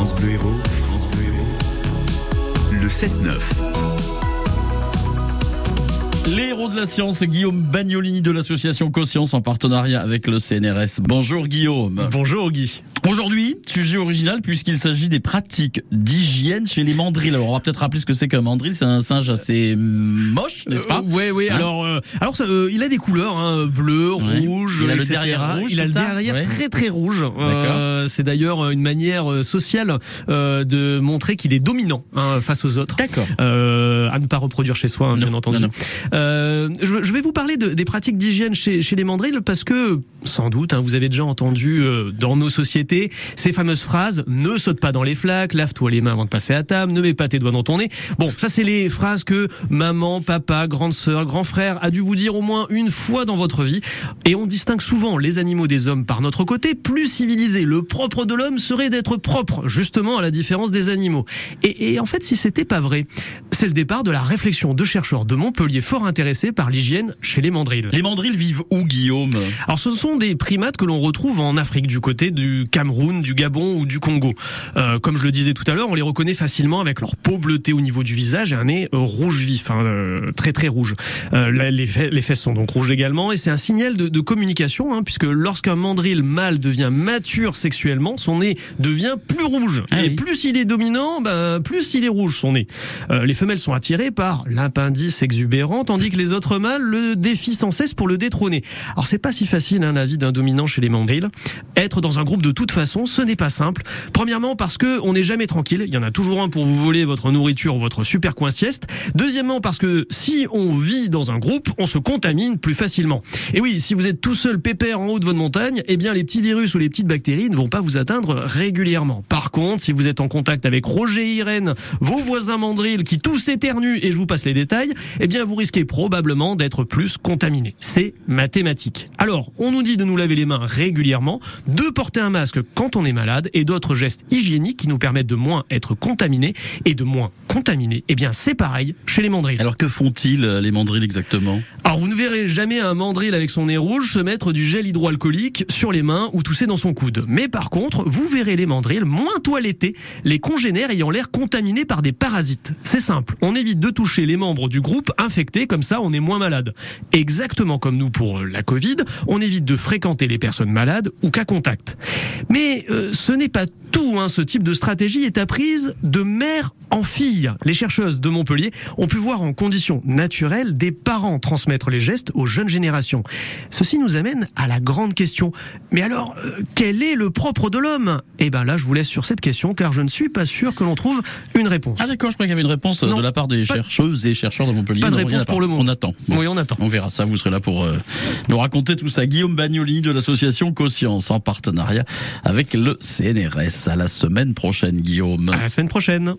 France Bleu Héros, France Bleu Héros. Le 7-9. Les héros de la science, Guillaume Bagnolini de l'association Conscience en partenariat avec le CNRS. Bonjour Guillaume. Bonjour Guy. Aujourd'hui, sujet original puisqu'il s'agit des pratiques d'hygiène chez les mandrilles. Alors on va peut-être rappeler ce que c'est qu'un mandrill. C'est un singe assez moche, n'est-ce pas euh, Ouais, ouais. Hein alors, euh, alors ça, euh, il a des couleurs, hein, bleu, Ouais. rouge. Il a le etc. derrière rouge, Il a le derrière Ouais. très très rouge. Euh, c'est d'ailleurs une manière euh, sociale euh, de montrer qu'il est dominant hein, face aux autres. D'accord. Euh, à ne pas reproduire chez soi, hein, Non, bien entendu. non, non. Euh, je, je vais vous parler de- des pratiques d'hygiène chez, chez les mandrilles parce que, sans doute, hein, vous avez déjà entendu euh, dans nos sociétés ces fameuses phrases ne saute pas dans les flaques, lave-toi les mains avant de passer à table, ne mets pas tes doigts dans ton nez. Bon, ça c'est les phrases que maman, papa, grande sœur, grand frère a dû vous dire au moins une fois dans votre vie. Et on distingue souvent les animaux des hommes par notre côté, plus civilisé. Le propre de l'homme serait d'être propre, justement à la différence des animaux. Et, et en fait, si c'était pas vrai, c'est le départ de la réflexion de chercheurs de Montpellier fort intéressés par l'hygiène chez les mandrilles. Les mandrilles vivent où, Guillaume? Alors ce sont des primates que l'on retrouve en Afrique du côté du Cameroun, du Gabon ou du Congo. Euh, comme je le disais tout à l'heure, on les reconnaît facilement avec leur peau bleutée au niveau du visage et un nez euh, rouge vif, hein, euh, très très rouge. Euh, là, les, fe- les fesses sont donc rouges également et c'est un signal de, de communication hein, puisque lorsqu'un mandrill mâle devient mature sexuellement, son nez devient plus rouge. Ah et oui. plus il est dominant, ben, plus il est rouge son nez. Les femelles sont attirées par l'appendice exubérant, tandis que les autres mâles le défient sans cesse pour le détrôner. Alors c'est pas si facile hein, la vie d'un dominant chez les mandrills. Être dans un groupe de toute façon, ce n'est pas simple. Premièrement parce que on n'est jamais tranquille. Il y en a toujours un pour vous voler votre nourriture ou votre super coin sieste. Deuxièmement parce que si on vit dans un groupe, on se contamine plus facilement. Et oui, si vous êtes tout seul pépère en haut de votre montagne, eh bien les petits virus ou les petites bactéries ne vont pas vous atteindre régulièrement. Par contre, si vous êtes en contact avec Roger et Irène, vos voisins mandrilles qui tous éternuent et je vous passe les détails, eh bien vous risquez probablement d'être plus contaminé. C'est mathématique. Alors, on nous dit de nous laver les mains régulièrement, de porter un masque quand on est malade et d'autres gestes hygiéniques qui nous permettent de moins être contaminés et de moins contaminer. Eh bien, c'est pareil chez les mandrilles. Alors que font-ils euh, les mandrilles exactement? Alors vous ne verrez jamais un mandrill avec son nez rouge se mettre du gel hydroalcoolique sur les mains ou tousser dans son coude. Mais par contre, vous verrez les mandrills moins toilettés, les congénères ayant l'air contaminés par des parasites. C'est simple, on évite de toucher les membres du groupe infectés, comme ça on est moins malade. Exactement comme nous pour euh, la Covid, on évite de fréquenter les personnes malades ou cas contact. Mais euh, ce n'est pas tout, hein. ce type de stratégie est apprise de mère en fille. Les chercheuses de Montpellier ont pu voir en conditions naturelles des parents transmettre les gestes aux jeunes générations. Ceci nous amène à la grande question. Mais alors, euh, quel est le propre de l'homme? Eh ben là, je vous laisse sur cette question car je ne suis pas sûr que l'on trouve une réponse. Ah d'accord, je crois qu'il y avait une réponse euh, Non, de la part des chercheuses et chercheurs de Montpellier. Pas de Non, réponse pour le moment. On attend. Oui, on attend. On verra ça, vous serez là pour euh, nous raconter tout ça. Guillaume Bagnoli de l'association Conscience en partenariat avec le CNRS. À la semaine prochaine, Guillaume. À la semaine prochaine.